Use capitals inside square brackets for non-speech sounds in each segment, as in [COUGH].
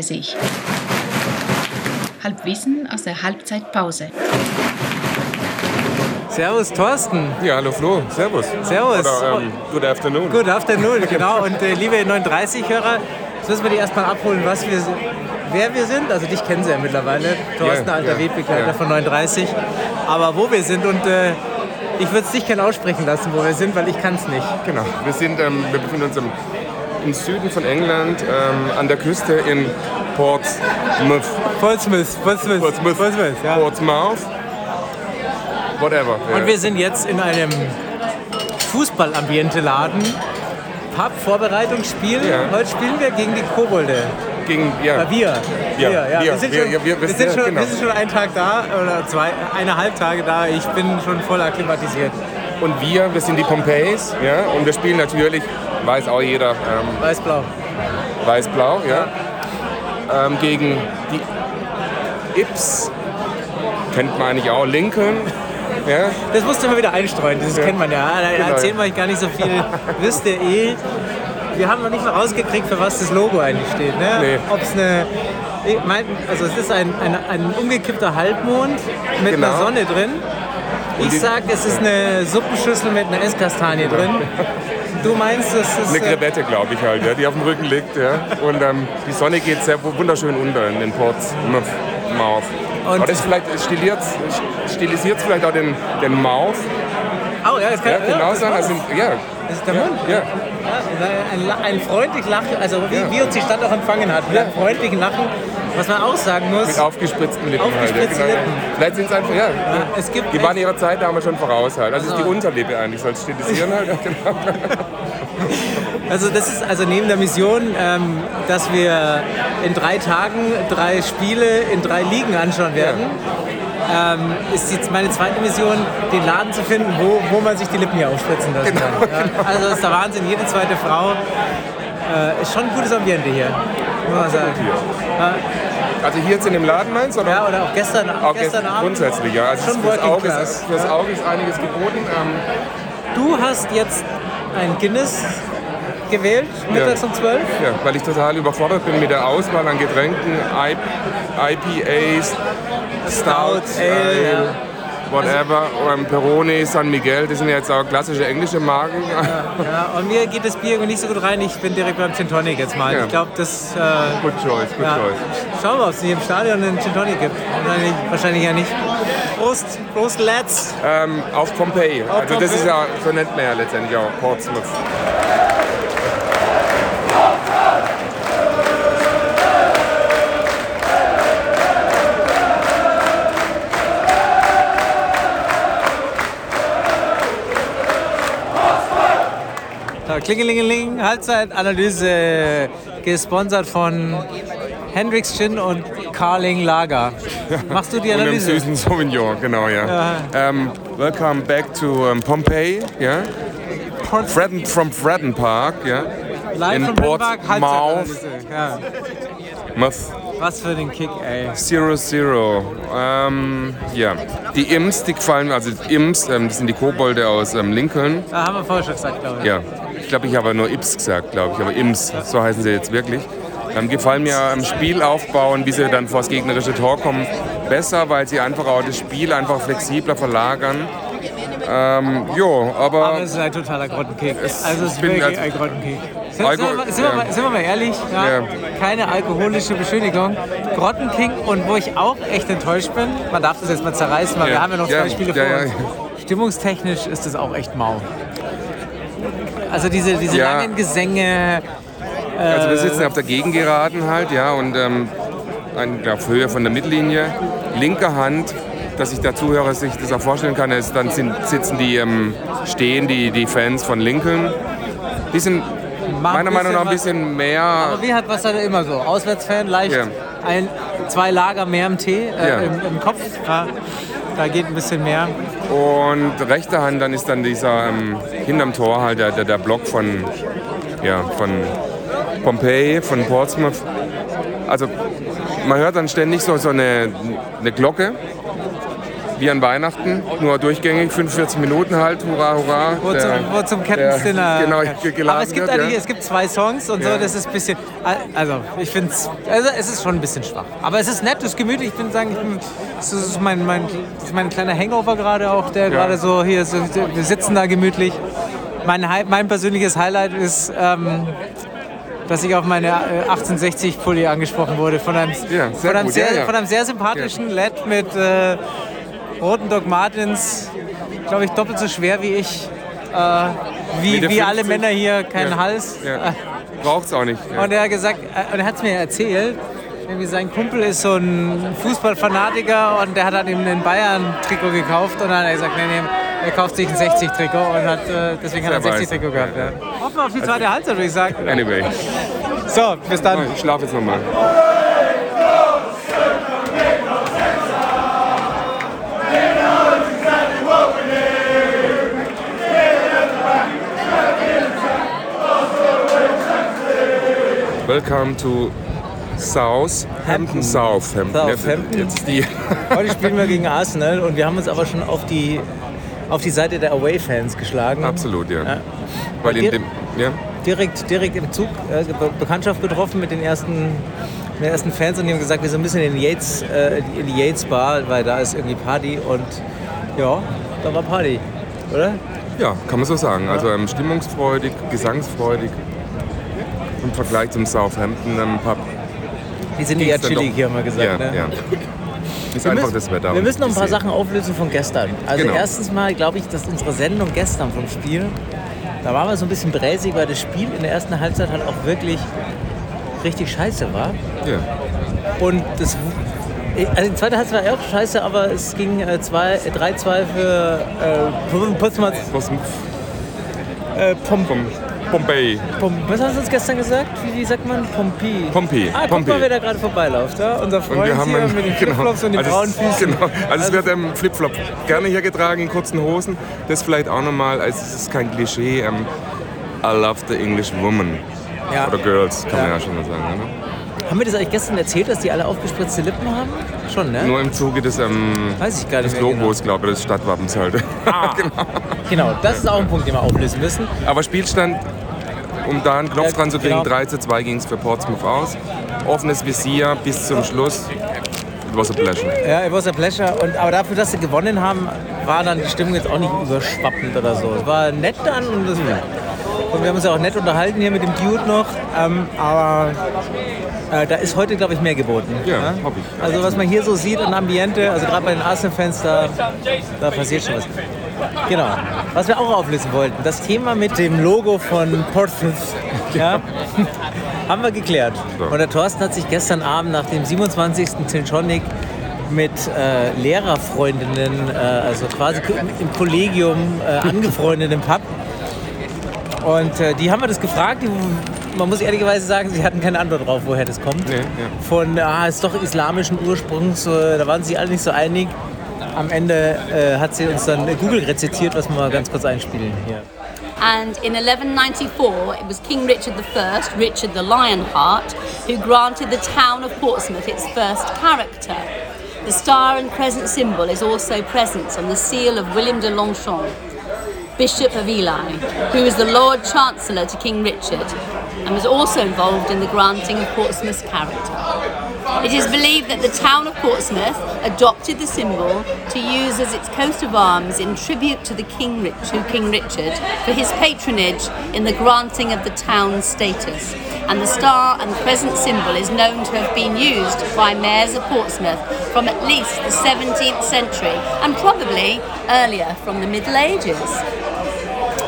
Guess who's coming? 9.30 Halbwissen aus der Halbzeitpause. Servus Thorsten. Ja, hallo Flo, servus. Servus. Oder ähm, good afternoon. Good afternoon, genau. Und äh, liebe 39-Hörer, jetzt müssen wir die erstmal abholen, was wir, wer wir sind. Also dich kennen sie ja mittlerweile. Thorsten, Ja, alter ja, Wegbegleiter ja. von 39. Aber wo wir sind und äh, ich würde es dich gerne aussprechen lassen, wo wir sind, weil ich kann es nicht. Genau. Wir, sind, ähm, wir befinden uns im, im Süden von England, ähm, an der Küste in Portsmouth. Portsmouth, Portsmouth, Portsmouth. Portsmouth ja. Portsmouth. Whatever. ja. Und wir sind jetzt in einem Fußballambiente-Laden. Pub-Vorbereitungsspiel. Ja. Heute spielen wir gegen die Kobolde. gegen, ja, wir. Ja, ja. wir. Wir, sind Wir- schon, ja, wir- wir, wir- sind ja, schon, genau. wir sind schon einen Tag da oder zwei, eineinhalb Tage da. Ich bin schon voll akklimatisiert. Und wir, wir sind die Pompeys, ja, und wir spielen natürlich, weiß auch jeder, ähm, Weiß-blau. weiß-blau, ja, ähm, gegen die Ips, kennt man eigentlich auch, Lincoln, ja, Das musst du immer wieder einstreuen, das Ja. kennt man ja. Da Genau. erzählen wir euch gar nicht so viel. [LAUGHS] Wisst ihr eh. Wir haben noch nicht mal rausgekriegt, für was das Logo eigentlich steht. Ne? Nee. Ob es eine. ich mein, Also es ist ein, ein, ein umgekippter Halbmond mit Genau. einer Sonne drin. Ich sag, es ist eine Suppenschüssel mit einer Esskastanie drin. Du meinst, es ist. eine äh, Krevette, glaube ich halt, ja, die auf dem Rücken liegt, ja, und ähm, die Sonne geht sehr wunderschön unter in den Portsmouth. Mouth. Und- Aber das vielleicht stilisiert, stilisiert vielleicht auch den, den Mouth, Oh ja, das kann ja, genau sein, also, ja, Das ist der Mund. ja, Ja, ein, ein freundlich Lachen, also wie, Ja. wie uns die Stadt auch empfangen hat, mit einem freundlichen Lachen. Was man auch sagen muss, mit aufgespritzten Lippen halt, ja, Lippen. Vielleicht sind es einfach, ja, es gibt Die waren ihrer Zeit damals schon voraus halt. Also es ist die Unterlippe eigentlich, soll es stilisieren halt. Ja, genau. [LAUGHS] Also das ist also neben der Mission, ähm, dass wir in drei Tagen drei Spiele in drei Ligen anschauen werden, ähm, ist jetzt meine zweite Mission, den Laden zu finden, wo, wo man sich die Lippen hier aufspritzen lassen Genau, kann. Ja, also das ist der Wahnsinn. Jede zweite Frau äh, ist schon ein gutes Ambiente hier, man sagen. Ja, Also hier jetzt in dem Laden meinst du? Oder? ja, oder auch gestern, Auch gestern jetzt Abend. grundsätzlich, ja. Also Schon fürs Auge, ist, fürs Auge ist einiges geboten. Ähm, Du hast jetzt ein Guinness gewählt, mittags Ja. um 12. ja, weil ich total überfordert bin mit der Auswahl an Getränken, IPAs, Stouts, Ale, Ale, whatever, ähm, Peroni, San Miguel, das sind ja jetzt auch klassische englische Marken. Ja, und mir geht das Bier irgendwie nicht so gut rein. Ich bin direkt beim Gin Tonic jetzt mal. Ja. Ich glaube, das. Äh, Good choice, good ja. choice. Schauen wir, ob es hier im Stadion einen Gin Tonic gibt. Wahrscheinlich, wahrscheinlich ja nicht. Prost, Prost, Lads. Ähm, auf Pompeii. Auf also das Pompeii. ist ja, so nennt man ja letztendlich auch Portsmouth. Klingelingeling, Halbzeitanalyse, gesponsert von Hendrix Gin und Carling Lager. Machst du die [LAUGHS] Und einem Analyse? süßen Sauvignon, genau, ja. Ähm, welcome back to um, Pompeii, ja. Fredden, from Fredden Park, ja. Live in Brimberg, Portsmouth. Ja. Muth Was für den Kick, ey. Zero Zero. Ähm, ja. Die Imps, die gefallen, also die Imps, ähm, das sind die Kobolde aus ähm, Lincoln. Da haben wir vorher schon gesagt, glaube ich. Ja. Ich glaube, ich habe nur Ips gesagt, glaube ich, aber Imps, so heißen sie jetzt wirklich. Ähm, gefallen mir am Spielaufbau und wie sie dann vor das gegnerische Tor kommen besser, weil sie einfach auch das Spiel einfach flexibler verlagern. Ähm, jo, aber Aber es ist ein totaler Grottenkick. Es- also es ist wirklich als- ein Grottenkick. Sind, Alko- sind, wir, mal- sind, wir ja. mal, sind wir mal ehrlich? Ja? Ja. Keine alkoholische Beschönigung. Grottenkick und wo ich auch echt enttäuscht bin, man darf das jetzt mal zerreißen, weil wir haben ja noch zwei Spiele vor uns. Stimmungstechnisch ist das auch echt mau. Also diese, diese Ja. langen Gesänge. also wir sitzen auf der Gegengeraden halt, ja, und ähm, auf Höhe von der Mittellinie, linke Hand, dass ich der Zuhörer sich das auch vorstellen kann, ist, dann sind, sitzen die, ähm, stehen die, die Fans von Lincoln. Die sind meiner Meinung nach ein bisschen mehr Aber wie hat was dann immer so? Auswärtsfan, leicht Ja. ein, zwei Lager mehr im Tee, äh, Ja. im, im Kopf. Ja. Da geht ein bisschen mehr. Und rechte Hand, dann ist dann dieser ähm, hinterm Tor halt der, der, der Block von, ja, von Pompeii, von Portsmouth. Also man hört dann ständig so, so eine, eine Glocke. Wie an Weihnachten, nur durchgängig, 45 Minuten halt, hurra, hurra. Wo, Der- zum, wo zum Captain's der- Dinner. Genau, ge- geladen Aber es gibt, wird, ja. es gibt zwei Songs und so, Ja. das ist ein bisschen. Also, ich finde es. Also, es ist schon ein bisschen schwach. Aber es ist nett, es ist gemütlich. Ich bin sagen, ich bin, das ist mein, mein, mein kleiner Hangover gerade auch, der gerade so hier, so, wir sitzen da gemütlich. Mein, mein persönliches Highlight ist. Ähm, dass ich auf meine äh, 1860 Pulli angesprochen wurde von einem, Ja, sehr von einem, gut, sehr, ja, ja. Von einem sehr sympathischen Lad mit äh, roten Doc Martens, glaube ich, doppelt so schwer wie ich. Äh, wie, wie alle 50. Männer hier, keinen Ja. Hals. Ja. Braucht's auch nicht. Ja. Und er hat gesagt, äh, und er hat es mir erzählt, irgendwie sein Kumpel ist so ein Fußballfanatiker und der hat dann ihm ein Bayern-Trikot gekauft und dann hat er gesagt, nee, nee, er kauft sich ein 60-Trikot und hat, äh, deswegen hat er ein Sehr weiß. 60-Trikot gehabt. Ja. Hoffen wir auf die zweite Halbzeit, würde ich sagen. Anyway, So, bis dann. ich schlafe jetzt nochmal. Welcome to Southampton. Southampton. Southampton. Jetzt, die. [LAUGHS] Heute spielen wir gegen Arsenal und wir haben uns aber schon auf die, auf die Seite der Away-Fans geschlagen. Absolut, ja. Ja. Weil in dem. Ja. direkt, direkt im Zug äh, Be Bekanntschaft getroffen mit den ersten, mit den ersten Fans und die haben gesagt, wir sind ein bisschen in die Yates, äh, in die Yates Bar, weil da ist irgendwie Party und ja, da war Party, oder? Ja, kann man so sagen. Also ähm, stimmungsfreudig, gesangsfreudig. Im Vergleich zum Southampton ähm, Pub. Die sind eher chillig, hier haben wir gesagt. Ja, ne? ja. Ist Wir einfach müssen, das Wetter. wir müssen noch ein paar die Sachen auflösen von gestern. Also Genau. erstens mal glaube ich, dass unsere Sendung gestern vom Spiel, da waren wir so ein bisschen bräsig, weil das Spiel in der ersten Halbzeit halt auch wirklich richtig scheiße war. See. Ja. Und das, also die zweite Halbzeit war auch scheiße, aber es ging äh, zwei- äh, 3-2 für äh. Was Äh, Pom, vom Bombay. Pom, was hast du uns gestern gesagt? Wie, sagt man? Pompi. Pompi, Ah, guck mal, wer da gerade vorbeiläuft. Ja? Unser Und Freund wir haben hier einen, mit den Flipflops und den also braunen Füßen. Genau. Also, es wird ähm, Flipflop gerne hier getragen in kurzen Hosen. Das vielleicht auch nochmal, also es ist kein Klischee. Ähm, I love the English woman. Ja. Oder Girls, kann man Ja. ja schon mal sagen. Oder? Haben wir das eigentlich gestern erzählt, dass die alle aufgespritzte Lippen haben? Schon, ne? Nur im Zuge des, ähm, Weiß ich gar nicht des Logos, glaube ich, des Stadtwappens halt. [LAUGHS] Genau, das ist auch ein Punkt, den wir auflösen müssen. Aber Spielstand, um da einen Knopf Ja, dran zu kriegen, genau. 3 zu 2 ging es für Portsmouth aus. Offenes Visier bis zum Schluss. It was a pleasure. Ja, it was a pleasure. Und, aber dafür, dass sie gewonnen haben, war dann die Stimmung jetzt auch nicht überschwappend oder so. Es war nett dann und, das, und wir haben uns ja auch nett unterhalten hier mit dem Dude noch. Ähm, aber äh, da ist heute, glaube ich, mehr geboten. Ja, hoffe ich. Also was man hier so sieht an Ambiente, also gerade bei den Arsenal-Fans, da, da passiert schon was. Genau. Was wir auch auflösen wollten, das Thema mit dem Logo von Portsmouth. Ja, haben wir geklärt. So. Und der Thorsten hat sich gestern Abend nach dem 27. Tiltonic mit äh, Lehrerfreundinnen, äh, also quasi im Kollegium äh, angefreundet im Pub. Und äh, die haben wir das gefragt. Die, man muss ehrlicherweise sagen, sie hatten keine Antwort drauf, woher das kommt. Nee, ja. Von, ah, ist doch islamischen Ursprungs, äh, da waren sie alle nicht so einig. Am Ende äh, hat sie uns dann Google rezitiert, was wir ganz kurz einspielen hier. And in 1194, it was King Richard I, Richard the Lionheart, who granted the town of Portsmouth its first character. The star and crescent symbol is also present on the seal of William de Longchamp, Bishop of Ely, who was the Lord Chancellor to King Richard and was also involved in the granting of Portsmouth's character. It is believed that the town of Portsmouth adopted the symbol to use as its coat of arms in tribute to the King Rich, to King Richard for his patronage in the granting of the town's status. And the star and crescent symbol is known to have been used by mayors of Portsmouth from at least the 17th century and probably earlier from the Middle Ages.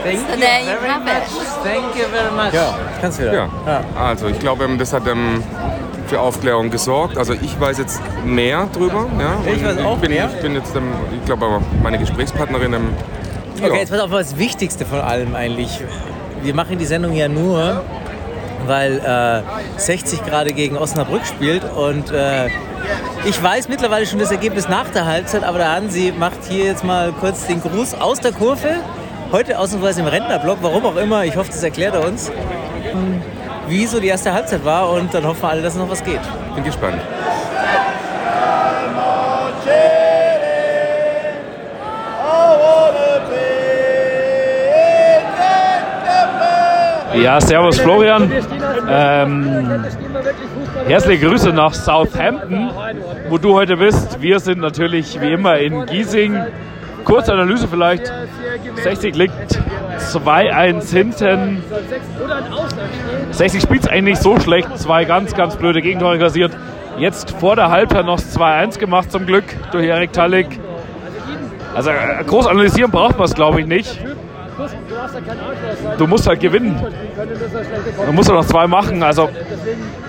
Thank So there you have it. Thank you very much. Ja, kannst wieder. Ja. Also ah, ich glaube, ähm, das hat ähm, für Aufklärung gesorgt. Also ich weiß jetzt mehr drüber. Ja? Ich weiß auch bin, mehr. Ich bin jetzt, ich glaube, aber meine Gesprächspartnerin. Ja. Okay, jetzt pass auf, das Wichtigste von allem eigentlich. Wir machen die Sendung ja nur, weil äh, 60 gerade gegen Osnabrück spielt und äh, ich weiß mittlerweile schon das Ergebnis nach der Halbzeit, aber der Hansi macht hier jetzt mal kurz den Gruß aus der Kurve. Heute ausnahmsweise im Rentnerblock, warum auch immer. Ich hoffe, das erklärt er uns, wie so die erste Halbzeit war und dann hoffen wir alle, dass noch was geht. Bin gespannt. Ja, servus Florian. Ähm, herzliche Grüße nach Southampton, wo du heute bist. Wir sind natürlich wie immer in Giesing Kurze Analyse vielleicht. 60 liegt 2-1 hinten. 60 spielt es eigentlich so schlecht. Zwei ganz, ganz blöde Gegentore kassiert. Jetzt vor der Halbzeit noch 2-1 gemacht zum Glück durch Erik Talik. Also äh, groß analysieren braucht man es glaube ich nicht. Du musst halt gewinnen. Du musst noch zwei machen. Also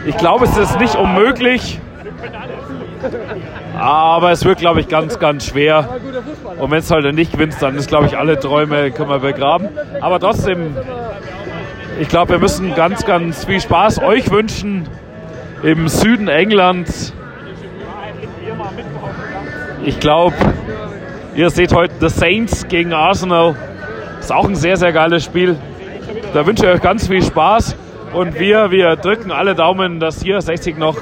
ich glaube, es ist nicht unmöglich. Aber es wird, glaube ich, ganz, ganz schwer. Und wenn es halt nicht gewinnt, dann ist, glaube ich, alle Träume können wir begraben. Aber trotzdem, ich glaube, wir müssen ganz, ganz viel Spaß euch wünschen im Süden Englands. Ich glaube, ihr seht heute The Saints gegen Arsenal. Ist auch ein sehr, sehr geiles Spiel. Da wünsche ich euch ganz viel Spaß. Und wir, wir drücken alle Daumen, dass hier 60 noch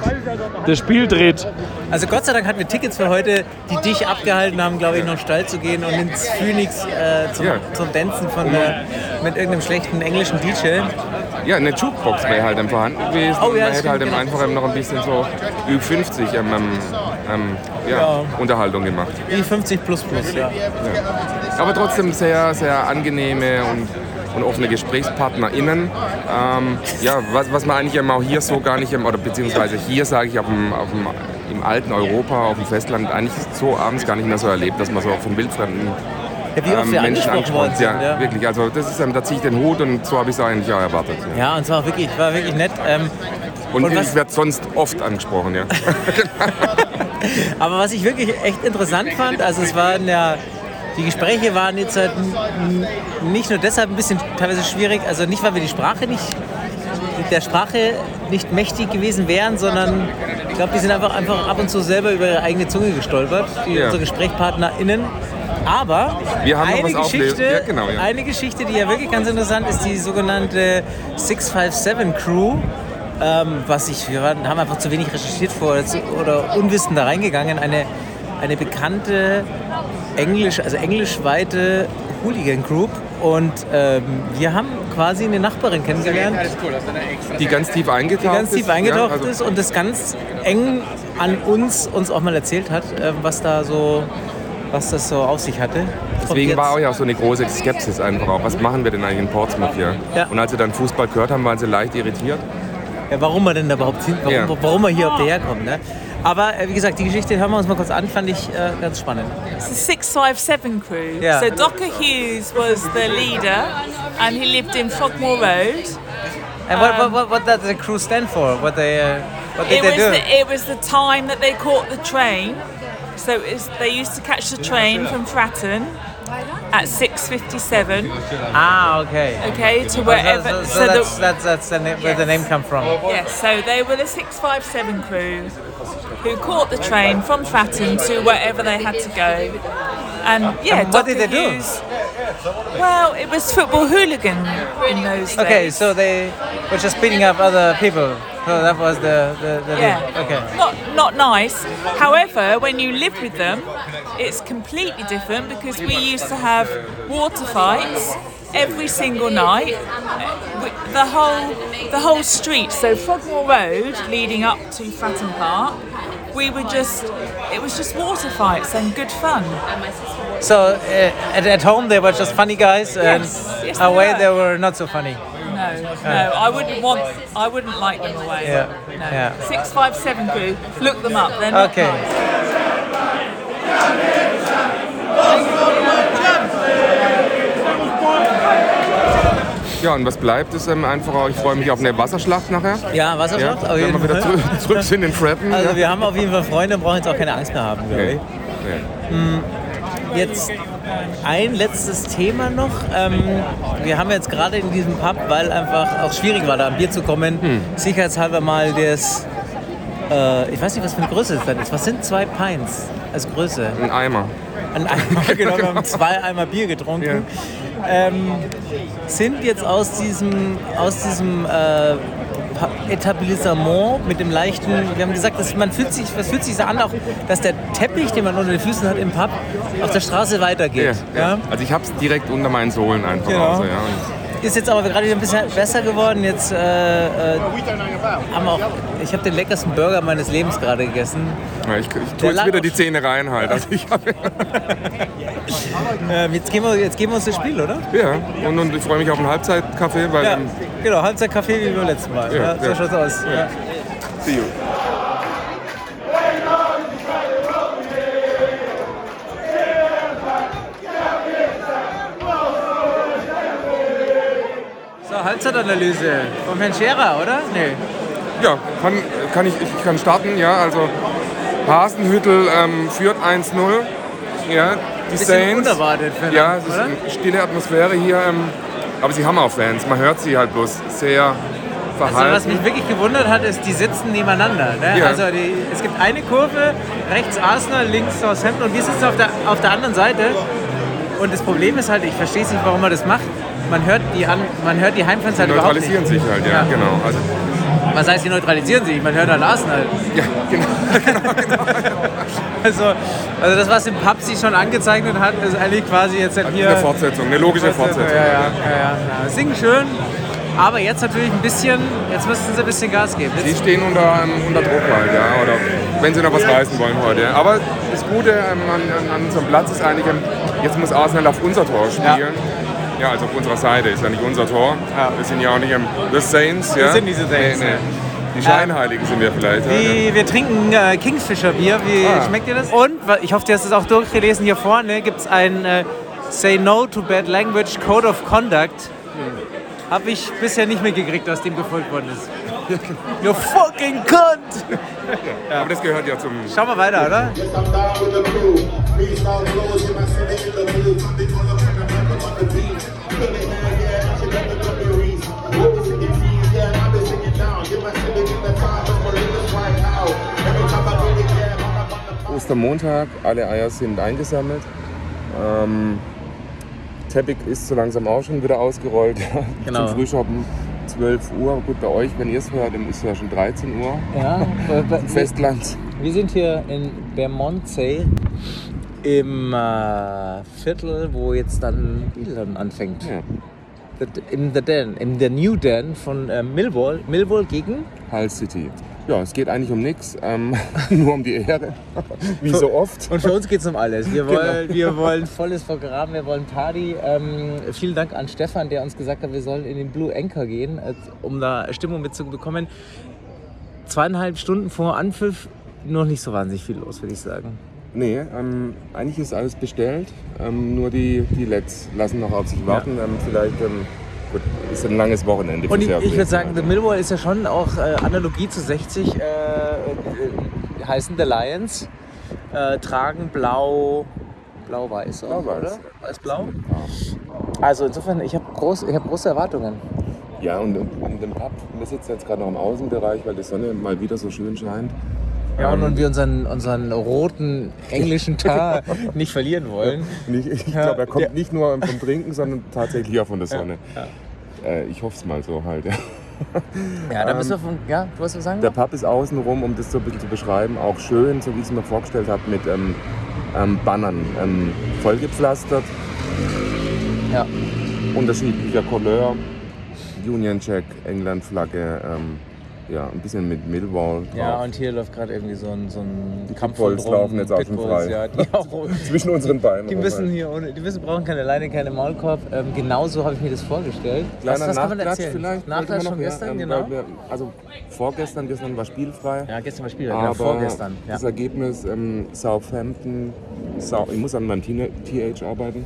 das Spiel dreht. Also Gott sei Dank hatten wir Tickets für heute, die dich abgehalten haben, glaube ich, noch steil zu gehen und ins Phoenix äh, zum, Ja. zum Dancen von, äh, mit irgendeinem schlechten englischen DJ. Ja, eine Jukebox wäre halt dann vorhanden gewesen. Oh ja, Man hätte halt genau. einfach noch ein bisschen so Ü50 ähm, ähm, ähm, ja, Ja. Unterhaltung gemacht. Wie 50 plus plus, ja. Aber trotzdem sehr, sehr angenehme und, und offene GesprächspartnerInnen. Ähm, ja, was, was man eigentlich eben auch hier so gar nicht, oder beziehungsweise hier sage ich auf dem, auf dem, im alten Europa, auf dem Festland, eigentlich so abends gar nicht mehr so erlebt, dass man so von wildfremden ja wie oft ähm, wir Menschen angesprochen sind. Ja, wirklich. Also das ist, ähm, da ziehe ich den Hut und so habe ich es eigentlich auch erwartet. Ja. Ja, und zwar wirklich, war wirklich nett. Ähm, Und, Und ich werde sonst oft angesprochen, ja. [LAUGHS] aber was ich wirklich echt interessant fand, also es waren ja, die Gespräche waren jetzt halt nicht nur deshalb ein bisschen teilweise schwierig, also nicht, weil wir die Sprache nicht, der Sprache nicht mächtig gewesen wären, sondern ich glaube, die sind einfach, einfach ab und zu selber über ihre eigene Zunge gestolpert, die, Ja. unsere GesprächspartnerInnen. Aber Wir haben noch eine. Geschichte, Ja, genau, ja. eine Geschichte, die ja wirklich ganz interessant ist, die sogenannte 657 Crew. Ähm, was ich, wir waren, haben einfach zu wenig recherchiert vor oder, zu, oder unwissend da reingegangen. Eine, eine bekannte englisch, also englischweite Hooligan Group. Und ähm, wir haben quasi eine Nachbarin kennengelernt, Die ganz tief eingetaucht die ganz tief ist. eingetaucht ja, also, ist und das ganz eng an uns, uns auch mal erzählt hat, ähm, was da so, was das so auf sich hatte. Deswegen war auch ja so eine große Skepsis einfach auch. Was machen wir denn eigentlich in Portsmouth hier? Ja. Und als sie dann Fußball gehört haben, waren sie leicht irritiert. Ja, warum wir denn da überhaupt hin, warum, Ja. warum wir hier überhaupt herkommen. Ne? Aber äh, wie gesagt, die Geschichte hören wir uns mal kurz an, fand ich äh, ganz spannend. It's the 657 crew. Yeah. So Docker Hughes was the leader and he lived in Frogmore Road. And what, what, what, what does the crew stand for? What they, uh, what did It they was, do? the, it was the time that they caught the train. So it was, they used to catch the train from Fratton at 6.57, ah, okay. okay, to wherever. so, so so that's, the, that's, that's the na- where the name come from. yes, so they were the 657 crew who caught the train from Fratton to wherever they had to go. And yeah, And what did Docker they do? Hughes- Well, it was football hooligan in those days. Okay, so they were just beating up other people. So that was the, the, the Yeah. Okay. Not not nice. However, when you live with them, it's completely different because we used to have water fights every single night. The whole the whole street, so Frogmore Road leading up to Fratton Park, we were just it was just water fights and good fun. So uh, at, at home they were just funny guys, and Yes, yes, they away were. they were not so funny. No, no, I wouldn't want I wouldn't like them away. Yeah, No. yeah. Six five seven crew. Look them up. They're not Okay. nice. Ja, und was bleibt, ist ähm, einfach ich freue mich auf eine Wasserschlacht nachher. Ja, Ja, Wasserschlacht, auf wenn jeden wir wieder zurück, zurück sind in Fratton. Also ja. wir haben auf jeden Fall Freunde und brauchen jetzt auch keine Angst mehr haben, glaube ich. Nee. Jetzt ein letztes Thema noch. Ähm, wir haben jetzt gerade in diesem Pub, weil einfach auch schwierig war, da an Bier zu kommen, Hm. sicherheitshalber mal das, äh, ich weiß nicht, was für eine Größe dann ist. Was sind zwei Pints als Größe? Ein Eimer. Ein Eimer, [LAUGHS] genau, wir haben zwei Eimer Bier getrunken. Ähm, sind jetzt aus diesem, aus diesem äh, Etablissement mit dem leichten, wir haben gesagt, dass man fühlt sich, was fühlt sich so an, auch, dass der Teppich, den man unter den Füßen hat im Pub, auf der Straße Ja, weitergeht. ja. Also ich habe es direkt unter meinen Sohlen einfach. Genau. Also, ja. Ist jetzt aber gerade wieder ein bisschen besser geworden. Jetzt äh, äh, haben wir auch, ich habe den leckersten Burger meines Lebens gerade gegessen. Ja, ich, ich tue jetzt wieder die Zähne rein halt. Also [LAUGHS] Ähm, jetzt, gehen wir, jetzt geben wir uns das Spiel, oder? ja, und, und ich freue mich auf einen Halbzeitkaffee, weil Ja, genau. Halbzeit-Kaffee wie beim letzten Mal. Ja, Ja, so schaut's aus. See you. So, Halbzeitanalyse vom Herrn Scherer, oder? Nee. Ja, kann, kann ich, ich kann starten, ja. Also Hasenhüttel ähm, führt 1-0. Ja, die Bisschen Saints. unerwartet, für Ja, es ist oder? eine stille Atmosphäre hier. Ähm, aber sie haben auch Fans. Man hört sie halt bloß sehr Also, verhalten. was mich wirklich gewundert hat, ist, die sitzen nebeneinander. Ne? Ja. Also die, es gibt eine Kurve, rechts Arsenal, links Southampton und wir sitzen auf der, auf der anderen Seite. Und das Problem ist halt, ich verstehe nicht, warum man das macht. Man hört die, an, man hört die Heimfans halt überhaupt nicht. neutralisieren sich halt, ja, Ja. genau. Also, Was heißt, die neutralisieren sich? Man hört halt Arsenal. ja, genau. [LAUGHS] Also, also das, was im Pub sich schon angezeichnet hat, ist eigentlich quasi jetzt halt hier... Eine Fortsetzung, eine logische Fortsetzung. Ja, ja, ja, ja, ja. Singen schön, aber jetzt natürlich ein bisschen, jetzt müssten sie ein bisschen Gas geben. Sie Jetzt, stehen unter, ähm, unter Druck halt, ja. Oder wenn sie noch was reißen wollen heute. Aber das Gute ähm, an, an, an unserem Platz ist eigentlich, ähm, jetzt muss Arsenal auf unser Tor spielen. Ja, also auf unserer Seite ist ja nicht unser Tor. Ja. Wir sind ja auch nicht im The Saints. Ja? sind diese Saints, Nee, nee. ja. Die Scheinheiligen sind wir vielleicht. ja, ja. wir trinken äh, Kingfisher Bier, wie Ah. schmeckt dir das? Und, ich hoffe, du hast es auch durchgelesen, hier vorne gibt es ein äh, Say No to Bad Language Code of Conduct. Habe ich bisher nicht mehr gekriegt, aus dem gefolgt worden ist. You fucking cunt! Aber das gehört ja zum. Schauen wir weiter, oder? Yes, Ostermontag, alle Eier sind eingesammelt. Ähm, Teppich ist so langsam auch schon wieder ausgerollt. [LAUGHS] Genau. Zum Frühschoppen 12 Uhr. Gut, bei euch, wenn ihr es hört, dann ist es ja schon 13 Uhr. Ja, Festland. Wir sind hier in Bermondsey im äh, Viertel, wo jetzt dann Wiesbaden anfängt. Ja. The- In the Den, in der New Den von äh, Millwall. Millwall gegen? Hull City. Ja, es geht eigentlich um nichts, ähm, [LAUGHS] nur um die Ehre. [LAUGHS] Wie so oft. Und für uns geht es um alles. Wir [LAUGHS] Genau. wollen, wir wollen volles Programm, wir wollen Party. Ähm, vielen Dank an Stefan, der uns gesagt hat, wir sollen in den Blue Anchor gehen, äh, um da Stimmung mitzubekommen. Zweieinhalb Stunden vor Anpfiff noch nicht so wahnsinnig viel los, würde ich sagen. Nee, ähm, eigentlich ist alles bestellt. Ähm, nur die, die Leds lassen noch auf sich warten. Ähm, vielleicht ähm, gut, ist ein langes Wochenende. Und ich, ich würde sagen, The Millwall ist ja schon auch äh, Analogie zu 60, äh, äh, heißen The Lions, äh, tragen blau, blau-weiß, Blau-weiß. oder? Weiß-blau. Also insofern, ich habe groß, ich hab große Erwartungen. Ja, und, und, und im Pub, wir sitzen jetzt gerade noch im Außenbereich, weil die Sonne mal wieder so schön scheint. Ja, und, Ähm, und wir unseren, unseren roten englischen [LAUGHS] Tar nicht verlieren wollen. Ich, ich Ja, glaube, er kommt der- nicht nur vom Trinken, sondern tatsächlich auch von der Sonne. Äh, ich hoffe es mal so halt. Ja. Ja, da müssen wir von, ja, du wolltest was sagen? Der Pub ist außenrum, um das so ein bisschen zu beschreiben, auch schön, so wie ich es mir vorgestellt habe, mit ähm, ähm, Bannern. Ähm, vollgepflastert, Ja. unterschiedlicher Couleur, Union Jack, England-Flagge, ähm, ja, ein bisschen mit Millwall. Ja, drauf. und hier läuft gerade irgendwie so ein, so ein Die Kampf Pitbulls laufen jetzt auch schon frei. Ja, die, auch, [LAUGHS] zwischen unseren Beinen. die müssen halt. hier ohne, die müssen, brauchen keine Leine, keine Maulkorb. Ähm, genau so habe ich mir das vorgestellt. Kleiner was, was Nachklatsch vielleicht. Nachklatsch von gestern, ja, ähm, genau. Wir, also vorgestern, gestern war spielfrei. Ja, gestern war Spiel, genau, vorgestern. Ja. das Ergebnis ähm, Southampton, Sau ich muss an meinem TH arbeiten.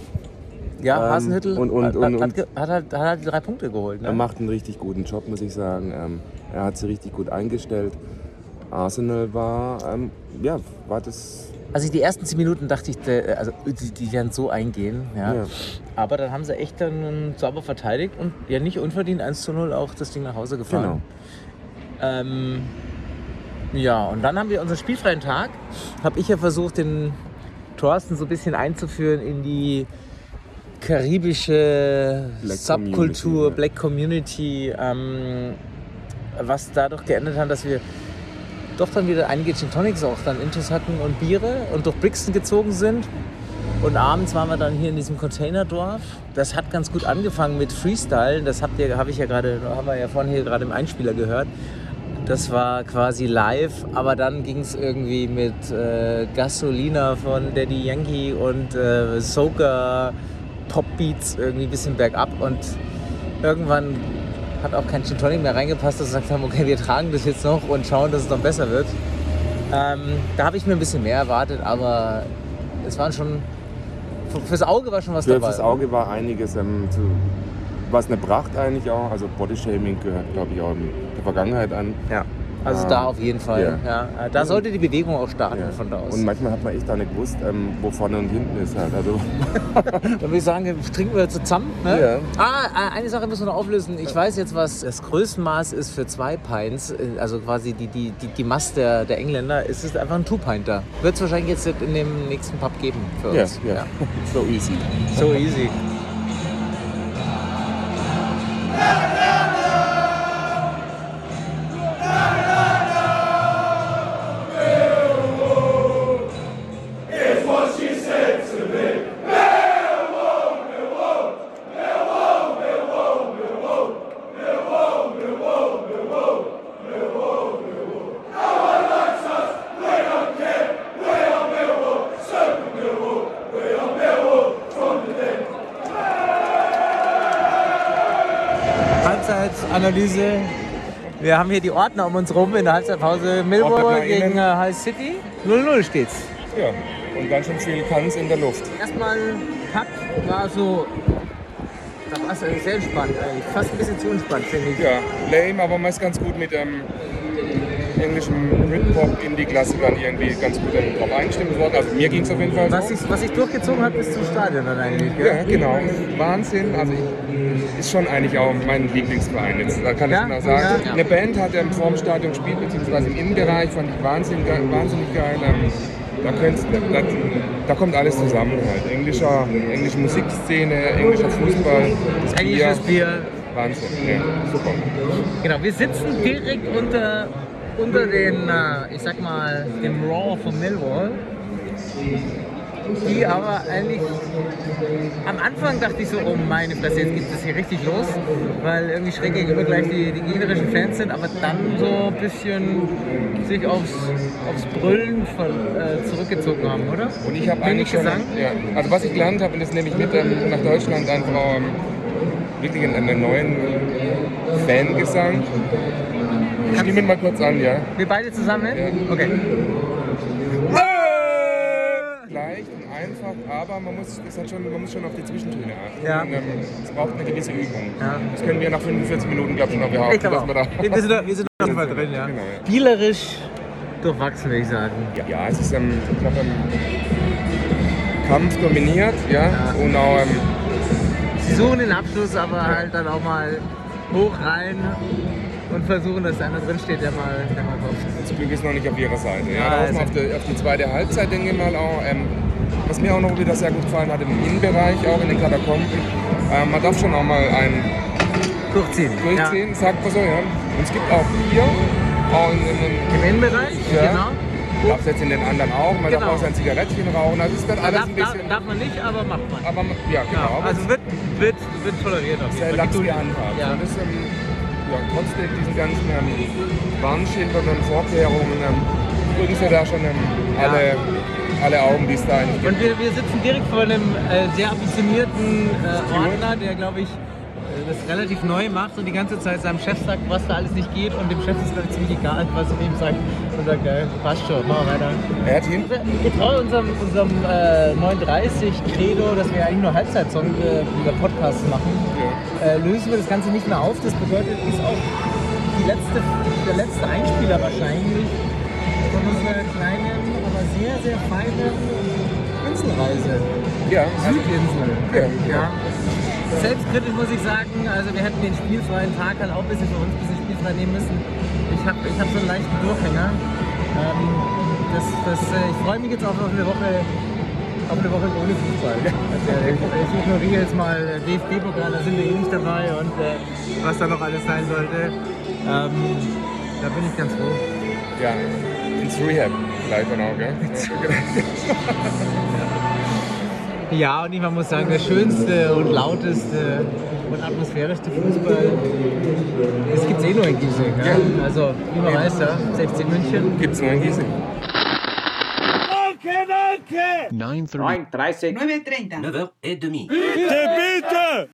Ja, Ähm, Hasenhüttel und- und- hat, und- hat, ge- hat, halt, hat halt drei Punkte geholt. Ne? Er macht einen richtig guten Job, muss ich sagen. Ähm, er hat sie richtig gut eingestellt. Arsenal war, ähm, ja, war das. Also die ersten zehn Minuten dachte ich, der, also die, die werden so eingehen. Ja. Ja. Aber dann haben sie echt dann sauber verteidigt und ja nicht unverdient 1 zu 0 auch das Ding nach Hause gefahren. Genau. Ähm, ja, und dann haben wir unseren spielfreien Tag. Habe ich ja versucht, den Thorsten so ein bisschen einzuführen in die karibische Black Subkultur, Community, ja. Black Community, ähm, was dadurch geändert hat, dass wir doch dann wieder einige Gin Tonics auch dann Intus hatten und Biere und durch Brixton gezogen sind. Und abends waren wir dann hier in diesem Containerdorf. Das hat ganz gut angefangen mit Freestyle. Das habt ihr, habe ich ja gerade, haben wir ja vorhin hier gerade im Einspieler gehört. Das war quasi live, aber dann ging es irgendwie mit äh, Gasolina von Daddy Yankee und äh, Soca Pop Beats irgendwie ein bisschen bergab und irgendwann hat auch kein Gin Tonic mehr reingepasst, dass wir gesagt haben, okay, wir tragen das jetzt noch und schauen, dass es noch besser wird. Ähm, da habe ich mir ein bisschen mehr erwartet, aber es waren schon fürs Auge war schon was Für dabei. das Auge war einiges, ähm, zu, was eine Pracht eigentlich auch. Also Bodyshaming gehört, glaube ich, auch in der Vergangenheit an. Ja. Also da auf jeden Fall. ja. Ja. Da sollte die Bewegung auch starten Ja. von da aus. Und manchmal hat man echt auch nicht gewusst, ähm, wo vorne und hinten ist halt. Also, [LAUGHS] Dann würde ich sagen, trinken wir zusammen. Ne? Ja. Ah, eine Sache müssen wir noch auflösen. Ich weiß jetzt, was das Größenmaß ist für zwei Pints. äh, Also quasi die, die, die, die Masse der, der Engländer. Es ist einfach ein Two-Pinter. Wird es wahrscheinlich jetzt in dem nächsten Pub geben für ja, uns. ja. [LAUGHS] so easy. So easy. Halbzeitanalyse. Wir haben hier die Ordner um uns rum in der Halbzeitpause. Millwall gegen innen. äh, Hull City. 0-0 steht's. Ja, und ganz schön viel Kanz in der Luft. Erstmal Pack war so. Da war es sehr entspannt eigentlich. Fast ein bisschen zu entspannt, finde ich. Ja, lame, aber man ist ganz gut mit ähm, englischem Britpop, Indie-Klassikern irgendwie ganz gut drauf eingestimmt worden. Also mir ging es auf jeden Fall Was so. sich was sich durchgezogen hat bis zum Stadion dann eigentlich. Gell? Ja, genau. Wahnsinn. Also ich, ist schon eigentlich auch mein Lieblingsverein. Jetzt, da kann Ja? ich genau sagen. Ja. Eine Band hat ähm, vor dem Stadion gespielt, beziehungsweise im Innenbereich, fand ich wahnsinnig, wahnsinnig geil. Ähm, da, da, da kommt alles zusammen halt. Englischer, englische Musikszene, englischer Fußball, das Englisches Bier. Bier. Wahnsinn. Ja, super. Genau, wir sitzen direkt unter, unter den, äh, ich sag mal, dem Raw von Millwall. Die aber eigentlich, am Anfang dachte ich so, oh meine Fresse, jetzt geht es hier richtig los, weil irgendwie schräg gegenüber gleich die, die gegnerischen Fans sind, aber dann so ein bisschen sich aufs, aufs Brüllen von, äh, zurückgezogen haben, oder? Und ich habe eigentlich schon, Gesang? ja, also was ich gelernt habe, und das nehme ich mit ähm, nach Deutschland, einfach ähm, wirklich einen, einen neuen Fangesang. Stimmen mal kurz an, ja. Wir beide zusammen? Ja. Okay. Leicht und einfach, aber man muss, das hat schon, man muss schon auf die Zwischentöne achten. Ja. Und, ähm, es braucht eine gewisse Übung. Ja. Das können wir nach 45 Minuten, glaube ich, schon noch behaupten, Ich dass auch. wir da. Wir sind, da- wir sind [LAUGHS] drin, ja. Genau, ja. Spielerisch durchwachsen, würde ich sagen. Ja, es ist, ähm, ich glaube, ähm, Kampf dominiert, ja, Ja. und auch ähm, Sie suchen den Abschluss, aber halt dann auch mal hoch rein und versuchen, dass einer drin steht, der mal, der mal kommt. Das Glück ist noch nicht auf ihrer Seite. Ja, Ja, also- auf die, auf die zweite Halbzeit, denke ich mal auch. Ähm, was mir auch noch wieder sehr gut gefallen hat, im Innenbereich, auch in den Katakomben. Ähm, man darf schon auch mal ein Durchziehen. durchziehen, sagt man so, ja. Und es gibt auch Bier, auch in, in, Ja. Im Innenbereich, Ja. genau. gab es jetzt in den anderen auch. Man Genau. darf auch sein Zigarettchen rauchen. Also es wird alles Darf, ein bisschen. darf man nicht, aber macht man. aber ja, genau. Ja, also wird, wird, wird toleriert auf jeden lax Fall. gehandhabt. Ja. Und das, ähm, ja, trotzdem diesen ganzen ähm, Warnschildern und Vorkehrungen ähm, drücken sie da schon ähm, Ja. alle, alle Augen, die es da eigentlich gibt. Und wir, wir sitzen direkt vor einem äh, sehr ambitionierten äh, Ordner, der, glaube ich, äh, das relativ neu macht und die ganze Zeit seinem Chef sagt, was da alles nicht geht und dem Chef ist glaube ich ziemlich egal, was er ihm sagt. Und sagt, ja, passt schon, machen wir weiter. Er hat hin. Getreu unserem, unserem äh, 39 Credo, dass wir eigentlich nur Halbzeitsong äh, über Podcasts machen, äh, lösen wir das Ganze nicht mehr auf. Das bedeutet, ist auch die letzte, der letzte Einspieler wahrscheinlich von unserer kleinen, sehr, sehr feinen Inselreise. Ja, Südinsel. Ja. ja. Selbstkritisch muss ich sagen, also wir hätten den spielfreien Tag halt auch ein bisschen für uns ein bisschen spielfrei nehmen müssen. Ich habe ich hab so einen leichten Durchhänger. Ähm, das, das, äh, ich freue mich jetzt auch auf eine Woche auf eine Woche ohne Fußball. Also, ich, ich ignoriere jetzt mal äh, DFB-Pokal, da sind wir eh nicht dabei und äh, was da noch alles sein sollte. Ähm, da bin ich ganz froh. ja, ins Rehab auch, gell? [LAUGHS] Ja, und ich muss sagen, der schönste und lauteste und atmosphärischste Fußball, das gibt es eh nur in Giesing. Ja? Also, wie man weiß, ja, 16 München. Gibt es nur in Gießen. 9.30. 9.30. 9.30. 9h30.